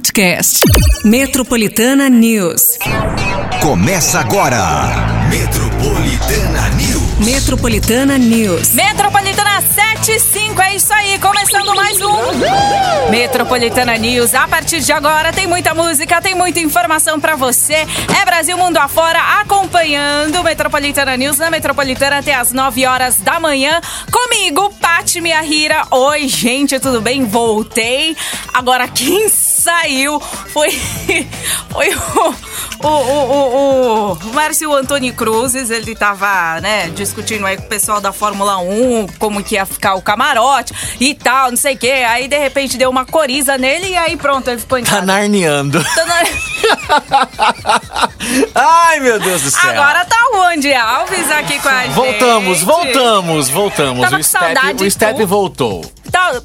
podcast. Metropolitana News. Começa agora. Metropolitana News. Metropolitana News. Metropolitana 75, é isso aí, começando mais um Metropolitana News. A partir de agora tem muita música, tem muita informação pra você. É Brasil Mundo afora acompanhando Metropolitana News na Metropolitana até as 9 horas da manhã. Comigo, Pati Miahira. Oi, gente, tudo bem? Voltei. Agora quem saiu foi foi o o, o, o, o Márcio Antônio Cruzes, ele tava, né, discutindo aí com o pessoal da Fórmula 1, como que ia ficar o camarote e tal, não sei o quê. Aí, de repente, deu uma coriza nele e aí pronto, ele ficou em Tá narneando. Tá na- Ai, meu Deus do céu. Agora tá o Andy Alves aqui com a gente. Voltamos, voltamos, voltamos. Tava o com step, o step voltou. Tá...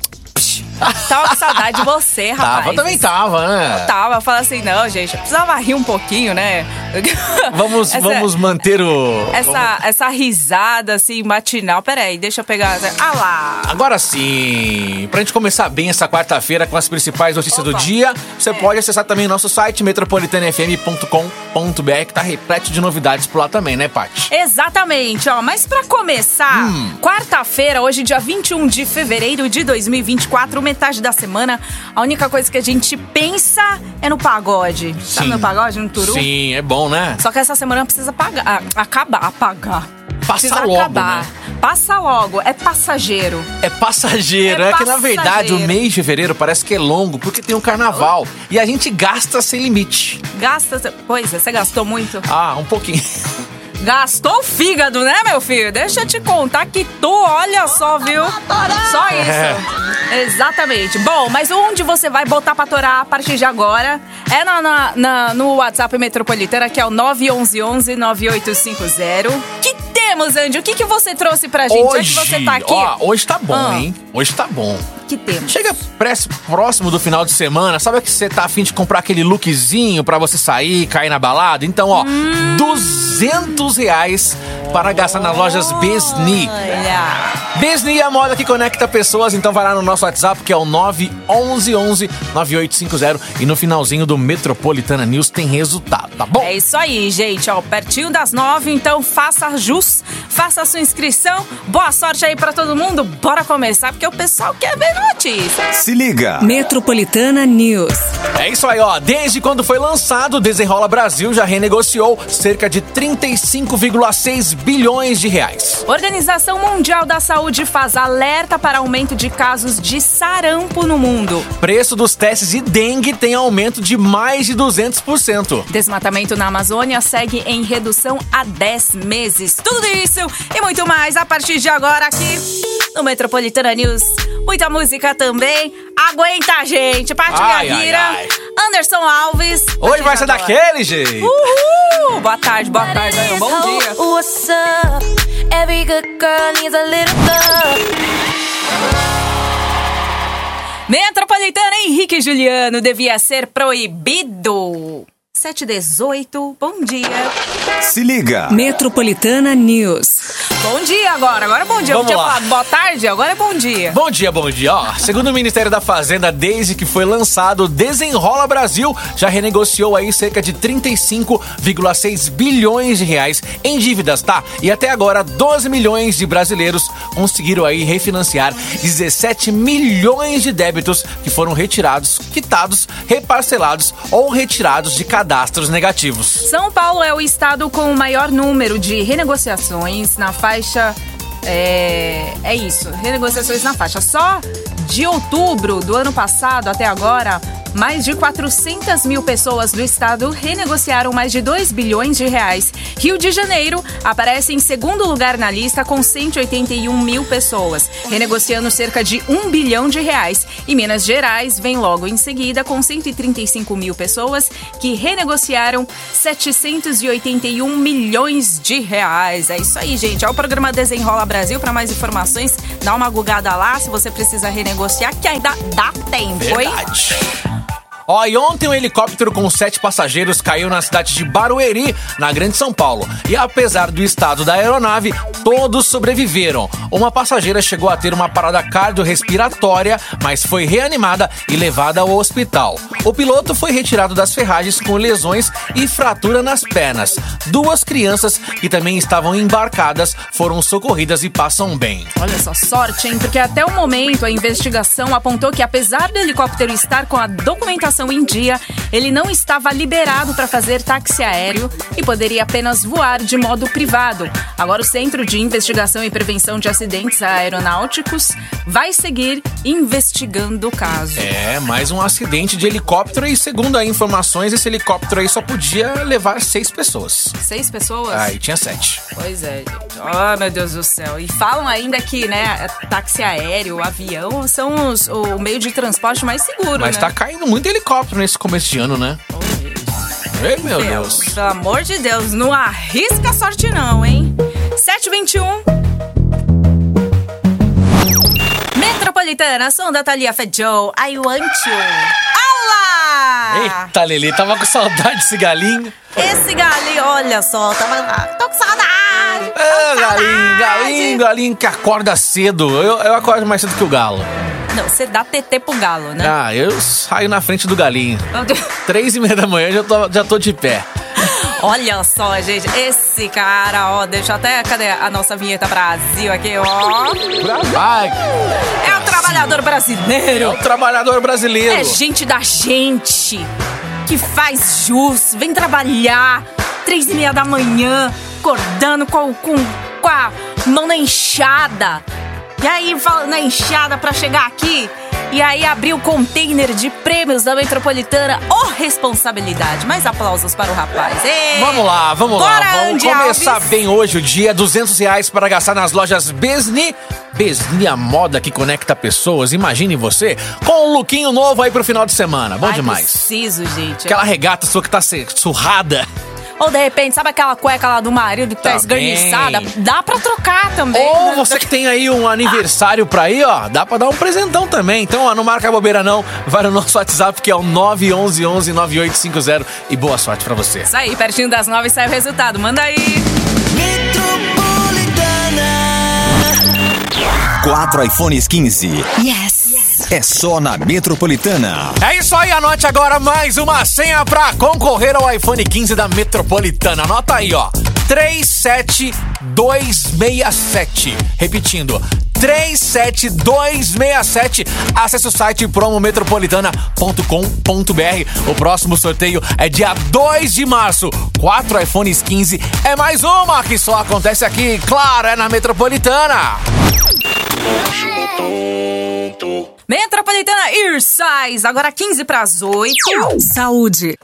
Tava com saudade de você, rapaz. Tava, também tava, né? Tava, fala assim, não, gente, eu precisava rir um pouquinho, né? Vamos, Essa- vamos manter o. Essa, essa risada, assim, matinal. Peraí, deixa eu pegar. Ah lá! Agora sim, pra gente começar bem essa quarta-feira com as principais notícias Opa. do dia, você É. pode acessar também nosso site metropolitanafm.com.br que tá repleto de novidades por lá também, né, Paty? Exatamente, ó. Mas pra começar, Hum. quarta-feira, hoje, dia 21 de fevereiro de 2024, metade da semana, a única coisa que a gente pensa é no pagode. Sabe no pagode, no turu? Sim, é bom, né? Só que essa semana precisa pagar, ah, acabar, apagar. Passa logo, acabar. né? Passa logo, é passageiro. É passageiro. É É, que na verdade passageiro. o mês de fevereiro parece que é longo porque tem um carnaval e a gente gasta sem limite. Gasta. Pois é, você gastou muito? Ah, um pouquinho. Gastou o fígado, né, meu filho? Deixa eu te contar que tu, olha só, viu? Só isso. Exatamente. Bom, mas onde você vai botar pra torar a partir de agora é na, na- na- no WhatsApp Metropolitana, que é o 911-9850. Que temos, Andy? O que, que você trouxe pra gente? Já que você tá aqui. ó, hoje tá bom, Ah. hein? Hoje tá bom. Que temos? Chega próximo do final de semana, sabe que você tá afim de comprar aquele lookzinho pra você sair, cair na balada? Então, ó, Hum. 200 reais para gastar nas lojas Besni. Olha. Besni é a moda que conecta pessoas, então vai lá no nosso WhatsApp, que é o 911 9850 e no finalzinho do Metropolitana News tem resultado, tá bom? É isso aí, gente. Ó, pertinho das nove, então faça jus, faça a sua inscrição. Boa sorte aí pra todo mundo. Bora começar, porque o pessoal quer ver notícias. Se liga. Metropolitana News. É isso aí, ó. Desde quando foi lançado, Desenrola Brasil já renegociou cerca de 35,6 bilhões de reais. Organização Mundial da Saúde faz alerta para aumento de casos de sarampo no mundo. Preço dos testes de dengue tem aumento de mais de 200%. Desmatamento na Amazônia segue em redução há 10 meses. Tudo isso e muito mais a partir de agora aqui no Metropolitana News. Muita música também. Aguenta a gente. Paty Ai, Guerreira, ai, Anderson Alves. Hoje vai ser daquele jeito. Uhul! Boa tarde, boa tarde. aí, Bom dia. What's up? Every good girl needs a little love. Metropolitana Henrique Juliano devia ser proibido. 718, bom dia. Se liga. Metropolitana News. Bom dia agora, agora é bom dia. Vamos eu tinha lá. falado boa tarde, agora é bom dia. Bom dia, bom dia. Ó, segundo o Ministério da Fazenda, desde que foi lançado, Desenrola Brasil já renegociou aí cerca de 35,6 bilhões de reais em dívidas, tá? E até agora, 12 milhões de brasileiros conseguiram aí refinanciar 17 milhões de débitos que foram retirados, quitados, reparcelados ou retirados de cadastros negativos. São Paulo é o estado com o maior número de renegociações na faixa. É, é isso, renegociações na faixa. Só de outubro do ano passado até agora, mais de 400 mil pessoas do estado renegociaram mais de 2 bilhões de reais. Rio de Janeiro aparece em segundo lugar na lista com 181 mil pessoas, renegociando cerca de 1 bilhão de reais. E Minas Gerais vem logo em seguida com 135 mil pessoas que renegociaram 781 milhões de reais. É isso aí, gente. É o programa Desenrola Brasil. Para mais informações, dá uma gugada lá se você precisa renegociar, que ainda dá tempo, hein? Ó, e ontem um helicóptero com sete passageiros caiu na cidade de Barueri, na Grande São Paulo. E apesar do estado da aeronave, todos sobreviveram. Uma passageira chegou a ter uma parada cardiorrespiratória, mas foi reanimada e levada ao hospital. O piloto foi retirado das ferragens com lesões e fratura nas pernas. Duas crianças que também estavam embarcadas foram socorridas e passam bem. Olha só, sorte, hein? Porque até o momento a investigação apontou que, apesar do helicóptero estar com a documentação em dia, ele não estava liberado para fazer táxi aéreo e poderia apenas voar de modo privado. Agora, o Centro de Investigação e Prevenção de Acidentes Aeronáuticos vai seguir investigando o caso. É, mais um acidente de helicóptero e, segundo as informações, esse helicóptero aí só podia levar seis pessoas. Seis pessoas? Aí tinha sete. Pois é, gente. Oh, meu Deus do céu. E falam ainda que, né, táxi aéreo, avião são os- o meio de transporte mais seguro, Mas né? tá caindo muito helicóptero nesse começo de ano, né? Ei, meu Deus. Pelo amor de Deus, não arrisca a sorte não, hein? 721. Metropolitana, som da Thalia Feijó, I want you. Olá! Eita, Lili, tava com saudade desse galinho. Esse galinho, olha só, tava lá. Tô com saudade. tô com galinho, galinho, galinho que acorda cedo. Eu, eu acordo mais cedo que o galo. Não, você dá TT pro galo, né? Ah, eu saio na frente do galinho. Três e meia da manhã já tô, já tô de pé. Olha só, gente, esse cara, ó, deixa até, cadê a nossa vinheta Brasil aqui, ó. Vai, É o trabalhador é brasileiro. o trabalhador brasileiro. É gente da gente que faz jus, vem trabalhar três e meia da manhã, acordando com, com, com a mão na enxada. E aí, na enxada pra chegar aqui. E aí, abrir o container de prêmios da Metropolitana. Ô, responsabilidade. Mais aplausos para o rapaz. Ê! Vvamos lá, vamos Bora, lá. Vamos Andy começar Alves. bem hoje o dia. 200 reais para gastar nas lojas Besni. Besni, a moda que conecta pessoas. Imagine você com um lookinho novo aí pro final de semana. Bom Ai, demais. preciso, gente. Aquela regata sua que tá surrada. Ou de repente, sabe aquela cueca lá do marido que tá Também. esganiçada? Dá pra trocar também. Ou né? você que tem aí um aniversário pra ir, ó, dá pra dar um presentão também. Então, ó, não marca bobeira não. Vai no nosso WhatsApp que é o 911 9850 e boa sorte pra você. Isso aí, pertinho das nove sai o resultado. Manda aí. Quatro iPhones 15. Yes. É só na Metropolitana. É isso aí, anote agora mais uma senha pra concorrer ao iPhone 15 da Metropolitana. Anota aí, ó. 37267. Repetindo. 37267. Acesse o site promometropolitana.com.br. O próximo sorteio é dia 2 de março. Quatro iPhones 15 é mais uma que só acontece aqui, claro, é na Metropolitana. Metropolitana Earsize, agora 15 para as 8. Saúde.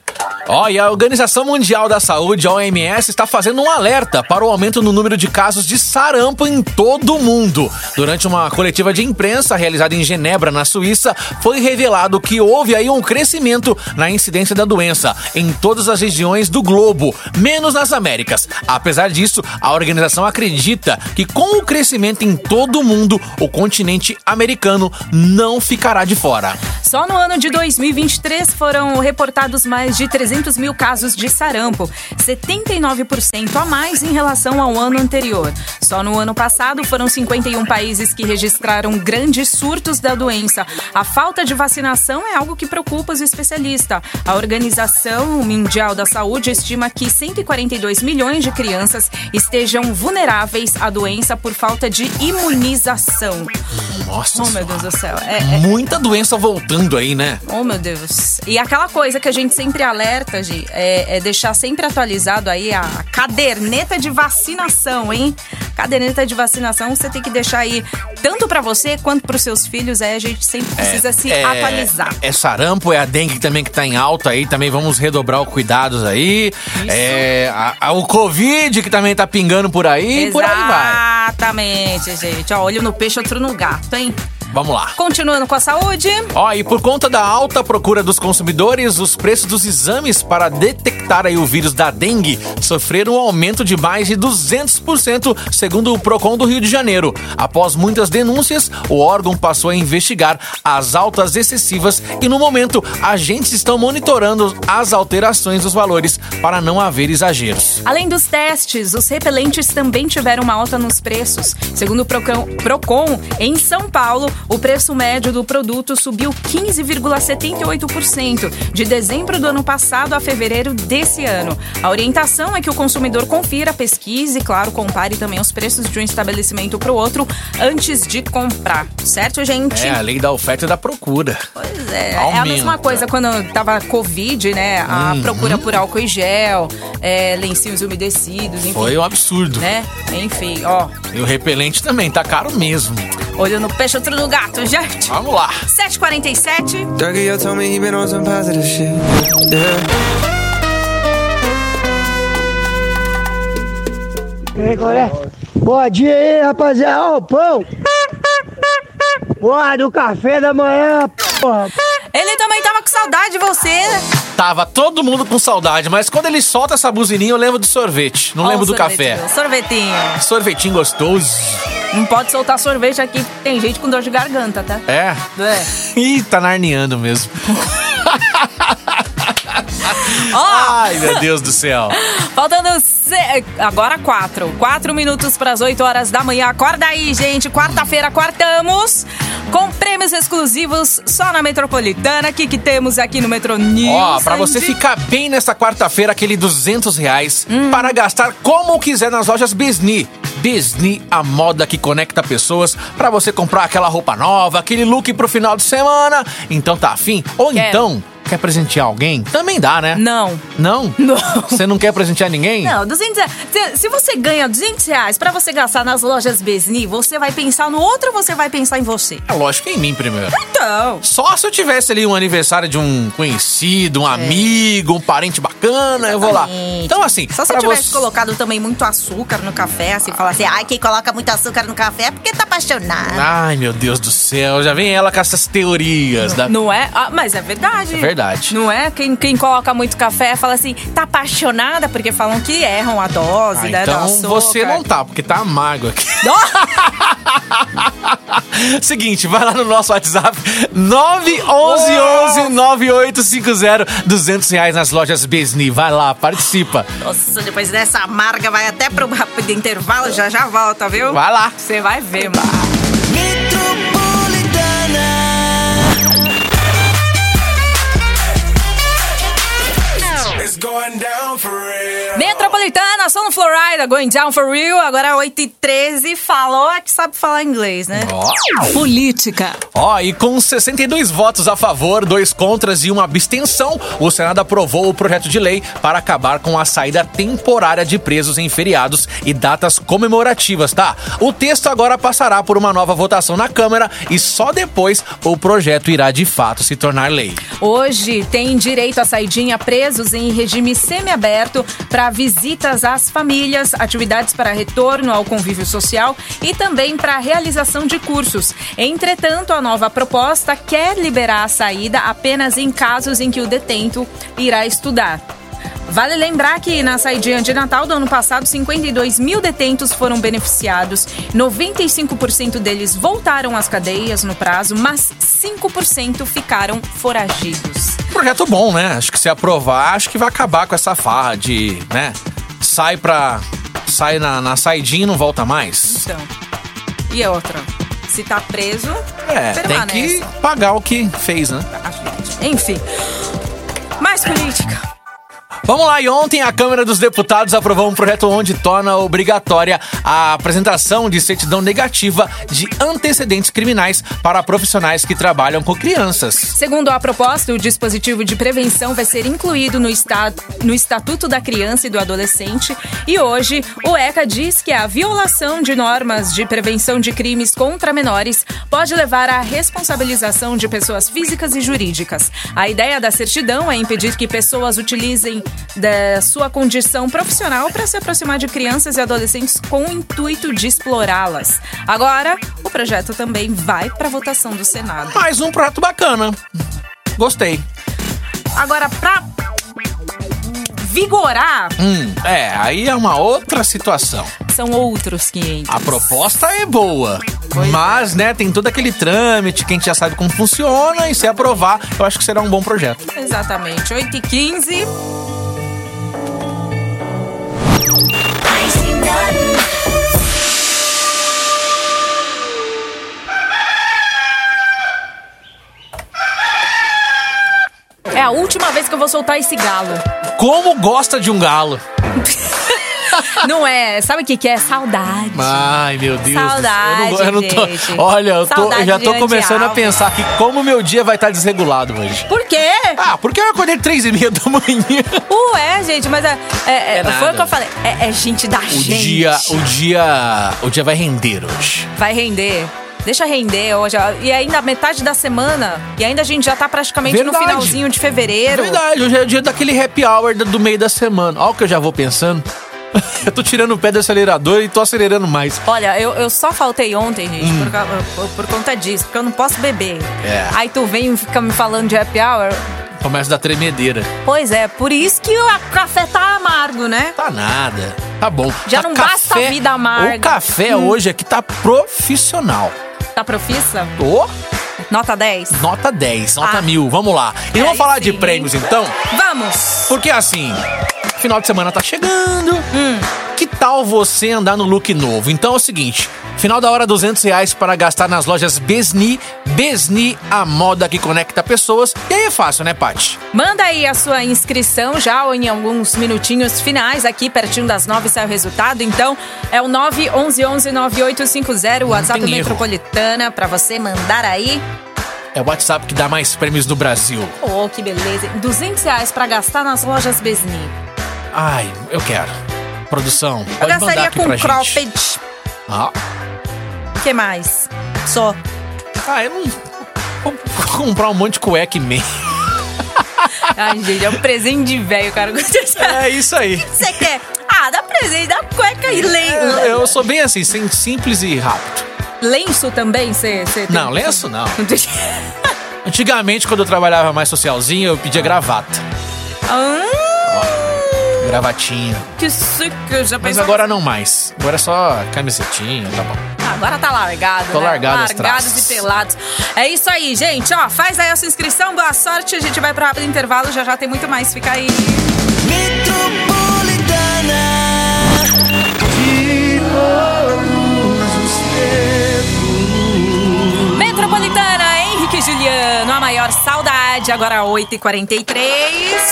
Ó, e a Organização Mundial da Saúde, a OMS, está fazendo um alerta para o aumento no número de casos de sarampo em todo o mundo. Durante uma coletiva de imprensa realizada em Genebra, na Suíça, foi revelado que houve aí um crescimento na incidência da doença em todas as regiões do globo, menos nas Américas. Apesar disso, a organização acredita que com o crescimento em todo o mundo, o continente americano não ficará de fora. Só no ano de 2023 foram reportados mais de 300 mil casos de sarampo, 79% a mais em relação ao ano anterior. Só no ano passado foram 51 países que registraram grandes surtos da doença. A falta de vacinação é algo que preocupa os especialistas. A Organização Mundial da Saúde estima que 142 milhões de crianças estejam vulneráveis à doença por falta de imunização. Nossa Oh, meu. Deus do céu. É, é- Muita doença voltando aí, né? Oh, meu Deus. E aquela coisa que a gente sempre alerta, Gi, é, é deixar sempre atualizado aí a caderneta de vacinação, hein? Caderneta de vacinação você tem que deixar aí tanto pra você quanto pros seus filhos, aí a gente sempre precisa se é, atualizar. É sarampo, é a dengue também que tá em alta aí, também vamos redobrar os cuidados aí. É a- a- o Covid que também tá pingando por aí, e por aí vai. Exatamente, gente. Ó, olho no peixe, outro no gato, hein? Vamos lá. Continuando com a saúde. Ó, e por conta da alta procura dos consumidores, os preços dos exames para detectar aí o vírus da dengue sofreram um aumento de mais de 200%, segundo o Procon do Rio de Janeiro. Após muitas denúncias, o órgão passou a investigar as altas excessivas e no momento agentes estão monitorando as alterações dos valores para não haver exageros. Além dos testes, os repelentes também tiveram uma alta nos preços. Segundo o Procon, Procon, em São Paulo, o preço médio do produto subiu 15,78% de dezembro do ano passado a fevereiro desse ano. A orientação é que o consumidor confira, pesquise e, claro, compare também os preços de um estabelecimento para o outro antes de comprar. Certo, gente? É a lei da oferta e da procura. Pois é, é a Aumenta. mesma coisa quando tava Covid, né? A Uhum. procura por álcool e gel, é, lencinhos umedecidos, enfim. Foi um absurdo. Né? Enfim, ó. E o repelente também, tá caro mesmo. Olho no peixe, outro no gato, gente. Vamos lá. 7h47. Dougie, told me he been on some positive shit. Yeah. Bom dia aí, rapaziada. Ó, o pão. Porra, do café da manhã, porra. Ele também tava com saudade de você, né? Tava todo mundo com saudade, mas quando ele solta essa buzininha, eu lembro do sorvete. Não Ó, lembro do sorvetinho, café. Sorvetinho. Sorvetinho gostoso. Não pode soltar sorvete aqui, tem gente com dor de garganta, tá? É. É. Ih, tá narneando mesmo. Ai, meu Deus do céu. Faltando agora quatro. Quatro minutos para as 8 horas da manhã. Acorda aí, gente. Quarta-feira, quartamos. Com prêmios exclusivos só na Metropolitana. O que, que temos aqui no Metro News? Ó, pra você ficar bem nessa quarta-feira, aquele 200 reais para gastar como quiser nas lojas Besni. Besni, a moda que conecta pessoas pra você comprar aquela roupa nova, aquele look pro final de semana. Então tá afim? Ou Quero. então, quer presentear alguém? Também dá, né? Não. Não? Não. Você não quer presentear ninguém? Não, 200 reais. Se, se você ganha 200 reais pra você gastar nas lojas Besni, você vai pensar no outro ou você vai pensar em você? É lógico que em mim primeiro. Então. Só se eu tivesse ali um aniversário de um conhecido, um amigo, um parente bacana, eu vou lá. Exatamente. Então, assim, Só se pra tivesse você- colocado também muito açúcar no café, assim, falar assim, ai, quem coloca muito açúcar no café é porque tá apaixonado. Ai, meu Deus do céu, já vem ela com essas teorias da. Não é? Ah, mas é verdade. É verdade. Não é? Quem, quem coloca muito café fala assim, tá apaixonada, porque falam que erram a dose, Ah, né? então você não tá, porque tá amargo aqui. Seguinte, vai lá no nosso WhatsApp 911 9850 200 reais nas lojas Besni. Vai lá, participa. Nossa, depois dessa amarga vai até pro rápido intervalo, já já volta, viu? Vai lá. Você vai ver, mano. Going down for real. Metropolitana, sou no Florida, going down for real. Agora 8h13, falou que sabe falar inglês, né? Política. Ó, e com 62 votos a favor, dois contras e uma abstenção, o Senado aprovou o projeto de lei para acabar com a saída temporária de presos em feriados e datas comemorativas, tá? O texto agora passará por uma nova votação na Câmara e só depois o projeto irá de fato se tornar lei. Hoje tem direito à saidinha presos em regime semiaberto para visitas às famílias, atividades para retorno ao convívio social e também para a realização de cursos. Entretanto, a nova proposta quer liberar a saída apenas em casos em que o detento irá estudar. Vale lembrar que na saidinha de Natal do ano passado, 52 mil detentos foram beneficiados. 95% deles voltaram às cadeias no prazo, mas 5% ficaram foragidos. Projeto bom, né? Acho que se aprovar, acho que vai acabar com essa farra de, né? Sai pra. Sai na, na saidinha e não volta mais. Então. E outra? Se tá preso, É, tem permanece. que pagar o que fez, né? Enfim. Mais política. Vamos lá, e ontem a Câmara dos Deputados aprovou um projeto onde torna obrigatória a apresentação de certidão negativa de antecedentes criminais para profissionais que trabalham com crianças. Segundo a proposta, o dispositivo de prevenção vai ser incluído no, esta- no Estatuto da Criança e do Adolescente. E hoje, o ECA diz que a violação de normas de prevenção de crimes contra menores pode levar à responsabilização de pessoas físicas e jurídicas. A ideia da certidão é impedir que pessoas utilizem da sua condição profissional para se aproximar de crianças e adolescentes com o intuito de explorá-las. Agora, o projeto também vai para votação do Senado. Mais um prato bacana. Gostei. Agora, pra vigorar, Hum, é, aí é uma outra situação. são outros 500. A proposta é boa. Pois mas, né, tem todo aquele trâmite que a gente já sabe como funciona e se aprovar, eu acho que será um bom projeto. Exatamente, 8 e 15 É a última vez que eu vou soltar esse galo. Como gosta de um galo? Não é, sabe o que, que é? Saudade. Ai, meu Deus. Saudade, eu não, eu não tô. Olha, eu, tô, eu já tô começando a pensar que como meu dia vai estar desregulado hoje. Por quê? Ah, porque eu acordei três e meia da manhã. Ué, gente, mas é, é, é, É foi o que eu falei. É, é gente da O gente. dia, o dia, o dia vai render hoje. Vai render. Deixa render hoje. E ainda metade da semana. E ainda a gente já tá praticamente Verdade. no finalzinho de fevereiro. Verdade, hoje é o dia daquele happy hour do meio da semana. Olha o que eu já vou pensando. eu tô tirando o pé do acelerador e tô acelerando mais. Olha, eu, eu só faltei ontem, gente, por, ca- por- por conta disso, porque eu não posso beber. Hum. É. Aí tu vem e fica me falando de happy hour. Começa da tremedeira. Pois é, por isso que o café tá amargo, né? Tá nada. Tá bom. Já Tá não basta a vida amarga. O café hoje aqui tá profissional. Tá profissa? Ô, Nota 10? nota 10, nota Ah. mil. Vamos lá. E Aí vamos falar de sim, prêmios hein? então? Vamos! Porque assim, final de semana tá chegando. Hum. Que tal você andar no look novo? Então é o seguinte: final da hora, 200 reais para gastar nas lojas Besni. Besni, a moda que conecta pessoas. E aí é fácil, né, Paty? Manda aí a sua inscrição já ou em alguns minutinhos finais, aqui pertinho das nove sai o resultado. Então é o 911-9850, o WhatsApp. Metropolitana, pra você mandar aí. É o WhatsApp que dá mais prêmios no Brasil. Oh, que beleza. 200 reais pra gastar nas lojas Besni. Ai, eu quero. Produção, Eu pode mandar gastaria aqui com pra gente. cropped. Ah, O que mais? Só. ah, eu não... Vou comprar um monte de cueca e meia. Ai, gente, é um presente de velho, cara. É isso aí. Você quer? Ah, dá presente, dá cueca e lenço. Eu, eu sou bem assim, simples e rápido. Lenço também? Você tem... Não, lenço não. Antigamente, quando eu trabalhava mais socialzinho, eu pedia gravata. ah, Gravatinha. que eu já Mas pensou agora não mais. Agora é só camisetinha, tá bom. Ah, Agora tá largado, Tô né? largado os Largados e pelados. É isso aí, gente. Ó, faz aí a sua inscrição, boa sorte. A gente vai pro rápido intervalo, já já tem muito mais. Fica aí. Metropolitana, Henrique e Juliano, a maior saudade. Agora 8h43.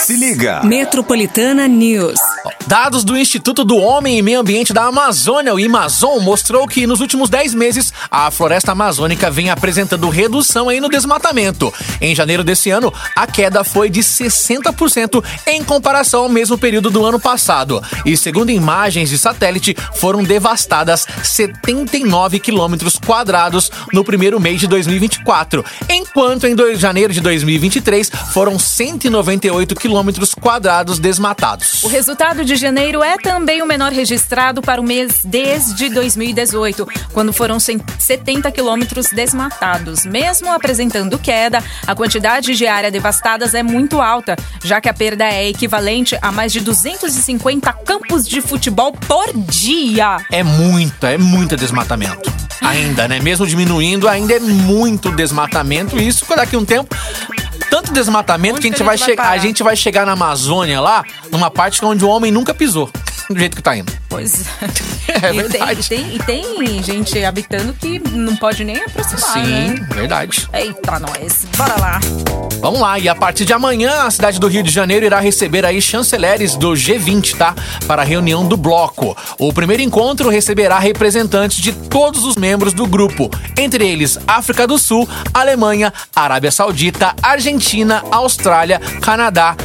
Se liga. Metropolitana News. Dados do Instituto do Homem e Meio Ambiente da Amazônia, o Amazon, mostrou que nos últimos 10 meses a floresta amazônica vem apresentando redução aí no desmatamento. Em janeiro desse ano, a queda foi de 60% em comparação ao mesmo período do ano passado. E segundo imagens de satélite, foram devastadas 79 quilômetros quadrados no primeiro mês de 2024, enquanto em janeiro de 2023 foram 198 quilômetros quadrados desmatados. O resultado de janeiro é também o menor registrado para o mês desde 2018, quando foram 70 quilômetros desmatados. Mesmo apresentando queda, a quantidade de área devastadas é muito alta, já que a perda é equivalente a mais de 250 campos de futebol por dia. É muita, é muito desmatamento. Ainda, né? Mesmo diminuindo, ainda é muito desmatamento. E isso, daqui a um tempo, tanto desmatamento Onde que a gente, vai, vai che- a gente vai chegar na Amazônia lá, numa parte onde o homem nunca pisou. Do jeito que tá indo. Pois É tem, verdade. e, tem, e tem gente habitando que não pode nem aproximar, Sim, né? verdade. Eita, nós. Bora lá. Vamos lá, e a partir de amanhã, a cidade do Rio de Janeiro irá receber aí chanceleres do G20, tá? Para a reunião do bloco. O primeiro encontro receberá representantes de todos os membros do grupo, entre eles África do Sul, Alemanha, Arábia Saudita, Argentina, Austrália, Canadá,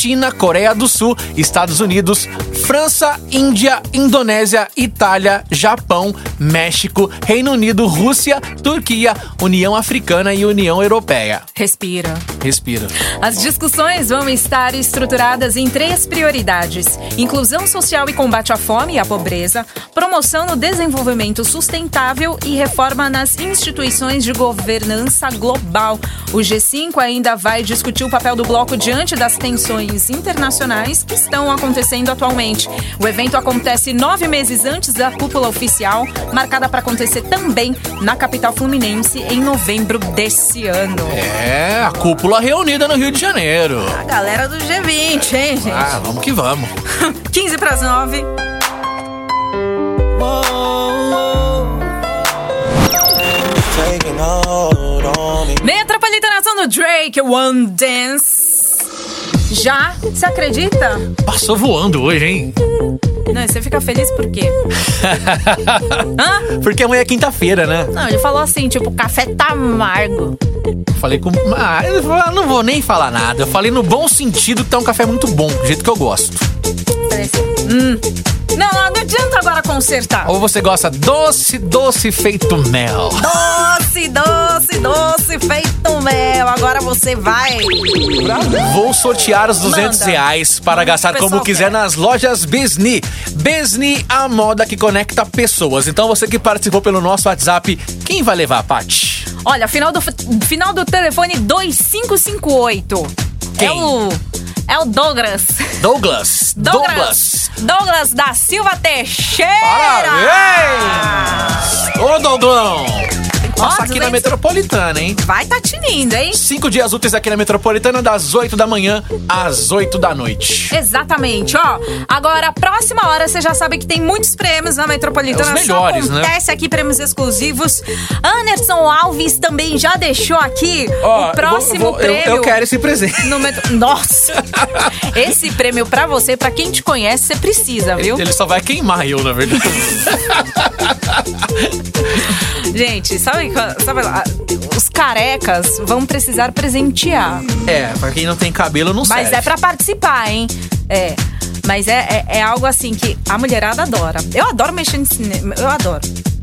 China, Coreia do Sul, Estados Unidos, França, Índia, Indonésia, Itália, Japão, México, Reino Unido, Rússia, Turquia, União Africana e União Europeia. Respira. Respira. As discussões vão estar estruturadas em três prioridades: inclusão social e combate à fome e à pobreza, promoção no desenvolvimento sustentável e reforma nas instituições de governança global. O G5 ainda vai discutir o papel do bloco diante das tensões internacionais que estão acontecendo atualmente. O evento acontece nove meses antes da cúpula oficial, marcada para acontecer também na capital fluminense em novembro desse ano. É, a cúpula reunida no Rio de Janeiro. A galera do G20, hein, gente? Ah, vamos que vamos. 15 para as 9. Taking hold on me. Metropolitana Ação do Drake, One Dance. Já? Você acredita? Passou voando hoje, hein? Não, você fica feliz por quê? Hã? Porque amanhã é quinta-feira, né? Não, ele falou assim, tipo, o café tá amargo. Falei com. Ah, eu não vou nem falar nada. Eu falei no bom sentido que tá um café muito bom, do jeito que eu gosto. Assim, hum. Agora consertar. Ou você gosta doce, doce feito mel. Doce, doce, doce, feito mel. Agora você vai. Vou sortear os 200 Manda. reais para gastar como quiser quer. nas lojas Besni. Besni, a moda que conecta pessoas. Então você que participou pelo nosso WhatsApp, quem vai levar, Paty? Olha, final do, final do telefone 2558. Quem? É o. É o Douglas. Douglas. Douglas. Douglas da Silva Teixeira. Parabéns! Ô, Douglão! Passa Ó, aqui na 200. Metropolitana, hein? Vai tá tinindo, hein? Cinco dias úteis aqui na Metropolitana, das 8 da manhã às 8 da noite. Exatamente, ó. Agora, a próxima hora, você já sabe que tem muitos prêmios na Metropolitana. É os melhores, Só né? acontece aqui prêmios exclusivos. Anderson Alves também já deixou aqui Ó, o próximo vou- vou- eu- prêmio. Eu, quero esse presente. No metro... Nossa! Esse prêmio pra você, pra quem te conhece, você precisa, viu? Ele só vai queimar eu, na verdade. Gente, sabe, sabe lá, os carecas vão precisar presentear. é, pra quem não tem cabelo, não Mas serve. é pra participar, hein? É. Mas é, é, é algo assim que a mulherada adora. Eu adoro mexer nesse cinema. Eu adoro.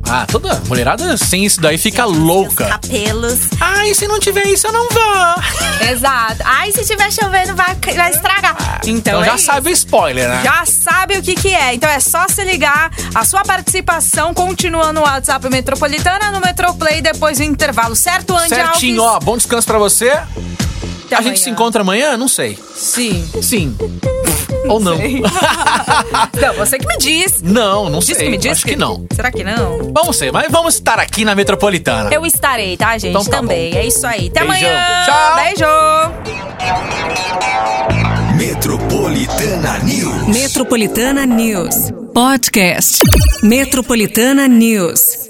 Ah, toda mulherada sem isso daí fica louca. Capelos. Ai, se não tiver isso, eu não vou. Exato. Ai, se tiver chovendo, vai, vai estragar. Então, Então é já isso. sabe o spoiler, né? Já sabe o que que é. Então é só se ligar. A sua participação continua no WhatsApp Metropolitana, no Metroplay, depois do intervalo. Certo, Andy Certinho, Alves? ó. Bom descanso pra você. Até a amanhã. gente se encontra amanhã? Não sei. Sim. Sim. Ou não. Não, você que me diz. não, não Diz sei. que me diz Acho que não. Será que não? Vamos ser, mas vamos estar aqui na Metropolitana. Eu estarei, tá, gente? Então tá Também. bom. É isso aí. Até Beijão. amanhã. Tchau. Beijo. Metropolitana News. Metropolitana News. Podcast. Metropolitana News.